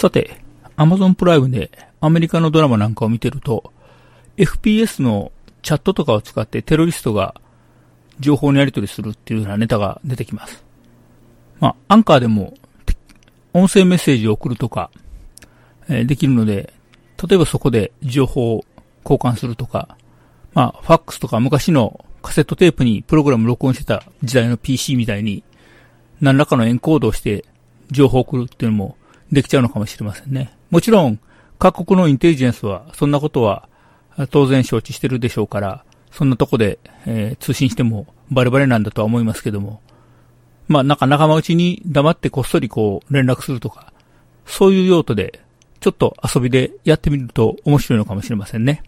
さて、Amazon プライムでアメリカのドラマなんかを見てると、FPS のチャットとかを使ってテロリストが情報のやり取りするっていうようなネタが出てきます。まあ、アンカーでも音声メッセージを送るとか、え、できるので、例えばそこで情報を交換するとか、まあ、ファックスとか昔のカセットテープにプログラム録音してた時代の PC みたいに、何らかのエンコードをして情報を送るっていうのもできちゃうのかもしれませんね。もちろん、各国のインテリジェンスは、そんなことは当然承知してるでしょうから、そんなとこで、えー、通信してもバレバレなんだとは思いますけども、まあなんか仲間内に黙ってこっそりこう連絡するとか、そういう用途で、ちょっと遊びでやってみると面白いのかもしれませんね。